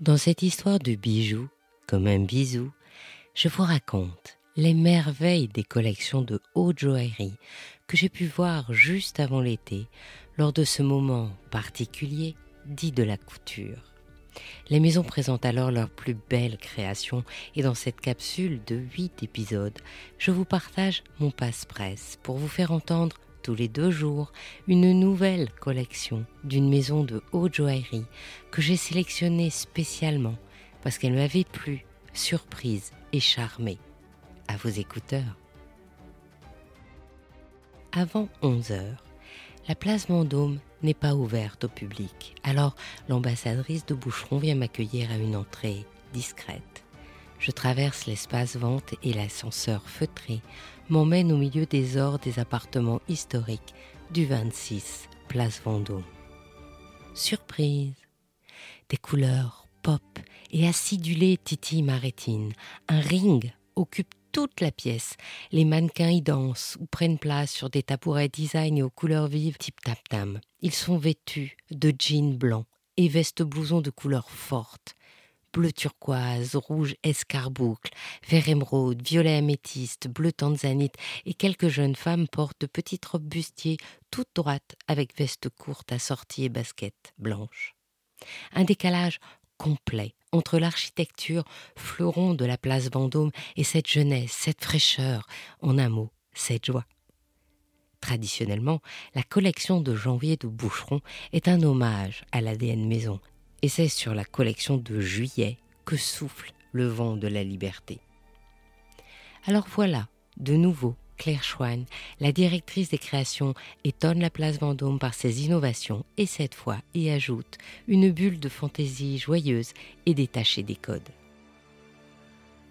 Dans cette histoire de bijoux, comme un bisou, je vous raconte les merveilles des collections de haute joaillerie que j'ai pu voir juste avant l'été, lors de ce moment particulier dit de la couture. Les maisons présentent alors leurs plus belles créations et dans cette capsule de 8 épisodes, je vous partage mon passe-presse pour vous faire entendre tous les deux jours une nouvelle collection d'une maison de haute joaillerie que j'ai sélectionnée spécialement parce qu'elle m'avait plu, surprise et charmée. À vos écouteurs. Avant 11 heures, la place Vendôme n'est pas ouverte au public. Alors l'ambassadrice de Boucheron vient m'accueillir à une entrée discrète. Je traverse l'espace vente et l'ascenseur feutré m'emmène au milieu des ors des appartements historiques du 26 Place Vendôme. Surprise Des couleurs pop et acidulées titillent ma rétine. Un ring occupe toute la pièce. Les mannequins y dansent ou prennent place sur des tabourets design et aux couleurs vives type tap-tam. Ils sont vêtus de jeans blancs et vestes blousons de couleurs fortes. Bleu turquoise, rouge escarboucle, vert émeraude, violet améthyste, bleu tanzanite et quelques jeunes femmes portent de petites robes bustiers toutes droites avec vestes courtes assorties et baskets blanches. Un décalage complet entre l'architecture fleuron de la place Vendôme et cette jeunesse, cette fraîcheur, en un mot, cette joie. Traditionnellement, la collection de janvier de Boucheron est un hommage à l'ADN maison, et c'est sur la collection de juillet que souffle le vent de la liberté. Alors voilà, de nouveau, Claire Schwann, la directrice des créations, étonne la place Vendôme par ses innovations et cette fois y ajoute une bulle de fantaisie joyeuse et détachée des codes.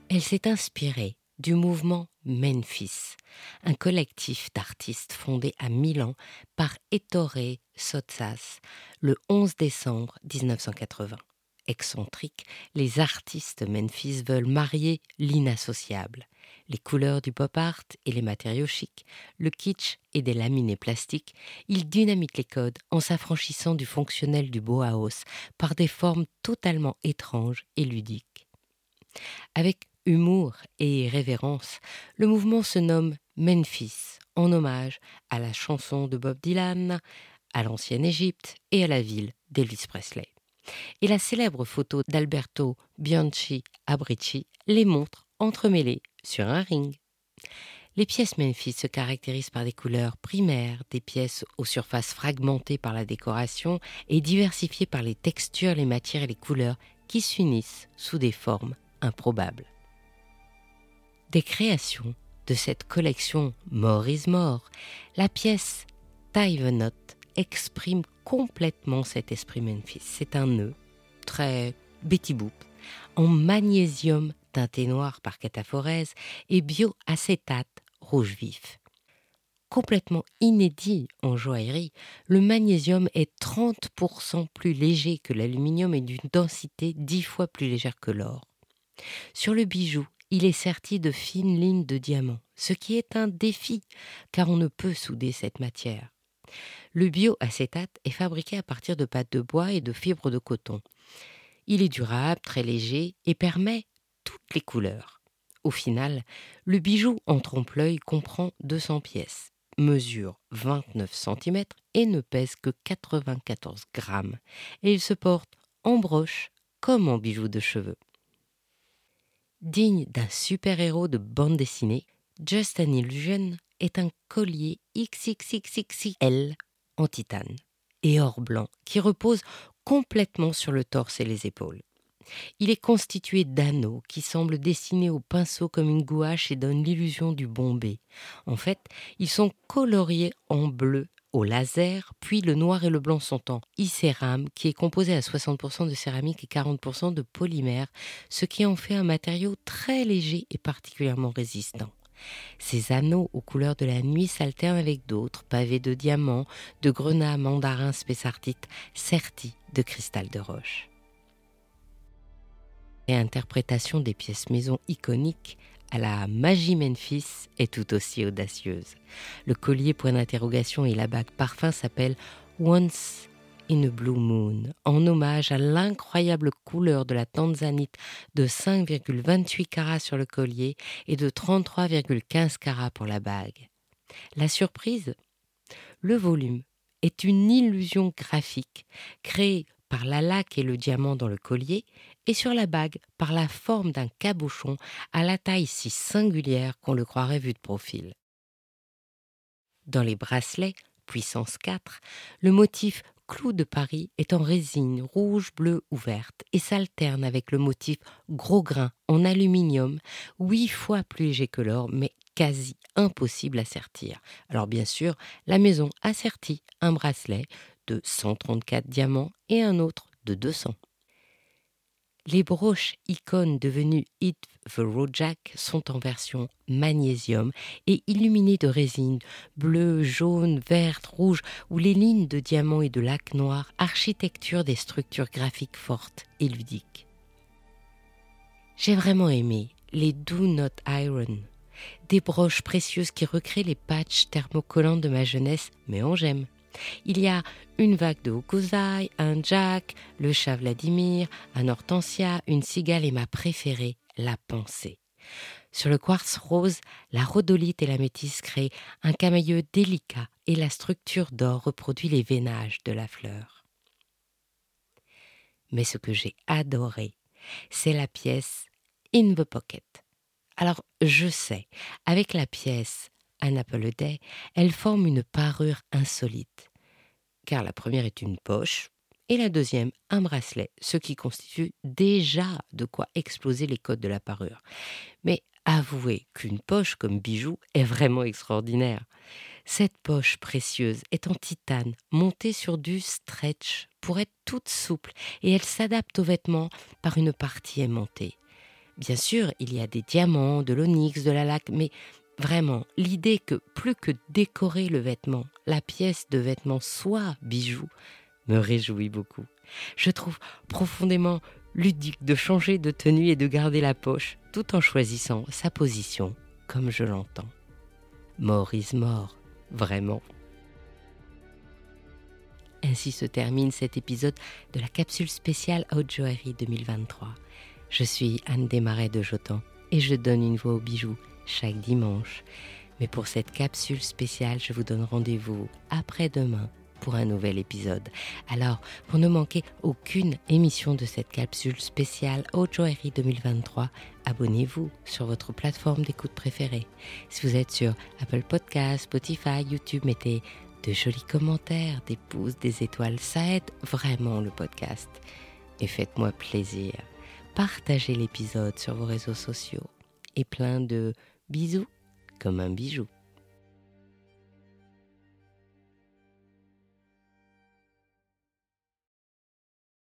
Elle s'est inspirée du mouvement Memphis, un collectif d'artistes fondé à Milan par Ettore Sotsas le 11 décembre 1980 excentriques, les artistes Memphis veulent marier l'inassociable. Les couleurs du pop art et les matériaux chics, le kitsch et des laminés plastiques, ils dynamitent les codes en s'affranchissant du fonctionnel du Bauhaus par des formes totalement étranges et ludiques. Avec humour et révérence, le mouvement se nomme Memphis, en hommage à la chanson de Bob Dylan, à l'ancienne Égypte et à la ville d'Elvis Presley et la célèbre photo d'Alberto Bianchi Abrici les montre entremêlées sur un ring. Les pièces Memphis se caractérisent par des couleurs primaires, des pièces aux surfaces fragmentées par la décoration et diversifiées par les textures, les matières et les couleurs qui s'unissent sous des formes improbables. Des créations de cette collection More is More, la pièce the Knot exprime complètement cet esprit Memphis. C'est un nœud très Betty Boop en magnésium teinté noir par cataphorèse et bioacétate rouge vif. Complètement inédit en joaillerie, le magnésium est 30% plus léger que l'aluminium et d'une densité 10 fois plus légère que l'or. Sur le bijou, il est serti de fines lignes de diamants, ce qui est un défi, car on ne peut souder cette matière. Le bioacétate est fabriqué à partir de pâtes de bois et de fibres de coton. Il est durable, très léger et permet toutes les couleurs. Au final, le bijou en trompe-l'œil comprend 200 pièces, mesure 29 cm et ne pèse que 94 grammes. Et il se porte en broche comme en bijou de cheveux. Digne d'un super-héros de bande dessinée, Just an Illusion est un collier XXXXL en titane et or blanc qui repose complètement sur le torse et les épaules. Il est constitué d'anneaux qui semblent dessinés au pinceau comme une gouache et donnent l'illusion du bombé. En fait, ils sont coloriés en bleu au laser, puis le noir et le blanc sont en icérame, qui est composé à 60% de céramique et 40% de polymère, ce qui en fait un matériau très léger et particulièrement résistant. Ces anneaux aux couleurs de la nuit s'alternent avec d'autres, pavés de diamants, de grenats, mandarins, spessartites, sertis de cristal de roche. Et interprétation des pièces maison iconiques à la magie Memphis est tout aussi audacieuse. Le collier point d'interrogation et la bague parfum s'appellent Once in Blue Moon, en hommage à l'incroyable couleur de la tanzanite de 5,28 carats sur le collier et de 33,15 carats pour la bague. La surprise? Le volume est une illusion graphique créée par la laque et le diamant dans le collier et sur la bague par la forme d'un cabochon à la taille si singulière qu'on le croirait vu de profil. Dans les bracelets, puissance 4, le motif clou de Paris est en résine rouge, bleue ou verte et s'alterne avec le motif gros grain en aluminium, huit fois plus léger que l'or, mais quasi impossible à sertir. Alors bien sûr, la maison a serti un bracelet de 134 diamants et un autre de 200. Les broches icônes devenues Hit the Jack sont en version magnésium et illuminées de résine bleue, jaune, verte, rouge, où les lignes de diamants et de lac noir architecture des structures graphiques fortes et ludiques. J'ai vraiment aimé les Do Not Iron, des broches précieuses qui recréent les patchs thermocollants de ma jeunesse, mais en gemme. Il y a une vague de hokusai, un jack, le chat Vladimir, un hortensia, une cigale et ma préférée, la pensée. Sur le quartz rose, la rhodolite et la métisse créent un camailleux délicat et la structure d'or reproduit les veinages de la fleur. Mais ce que j'ai adoré, c'est la pièce In the Pocket. Alors, je sais, avec la pièce un apple a day, elle forme une parure insolite. Car la première est une poche et la deuxième un bracelet, ce qui constitue déjà de quoi exploser les codes de la parure. Mais avouez qu'une poche comme bijou est vraiment extraordinaire. Cette poche précieuse est en titane, montée sur du stretch pour être toute souple et elle s'adapte aux vêtements par une partie aimantée. Bien sûr, il y a des diamants, de l'onyx, de la laque, mais Vraiment, l'idée que plus que décorer le vêtement, la pièce de vêtement soit bijou, me réjouit beaucoup. Je trouve profondément ludique de changer de tenue et de garder la poche tout en choisissant sa position comme je l'entends. Mort is vraiment. Ainsi se termine cet épisode de la capsule spéciale Haute Joaillerie 2023. Je suis Anne Desmarais de Jotan et je donne une voix aux bijoux chaque dimanche. Mais pour cette capsule spéciale, je vous donne rendez-vous après-demain pour un nouvel épisode. Alors, pour ne manquer aucune émission de cette capsule spéciale Joaillerie 2023, abonnez-vous sur votre plateforme d'écoute préférée. Si vous êtes sur Apple Podcasts, Spotify, YouTube, mettez de jolis commentaires, des pouces, des étoiles. Ça aide vraiment le podcast. Et faites-moi plaisir. Partagez l'épisode sur vos réseaux sociaux et plein de Bisous comme un bijou.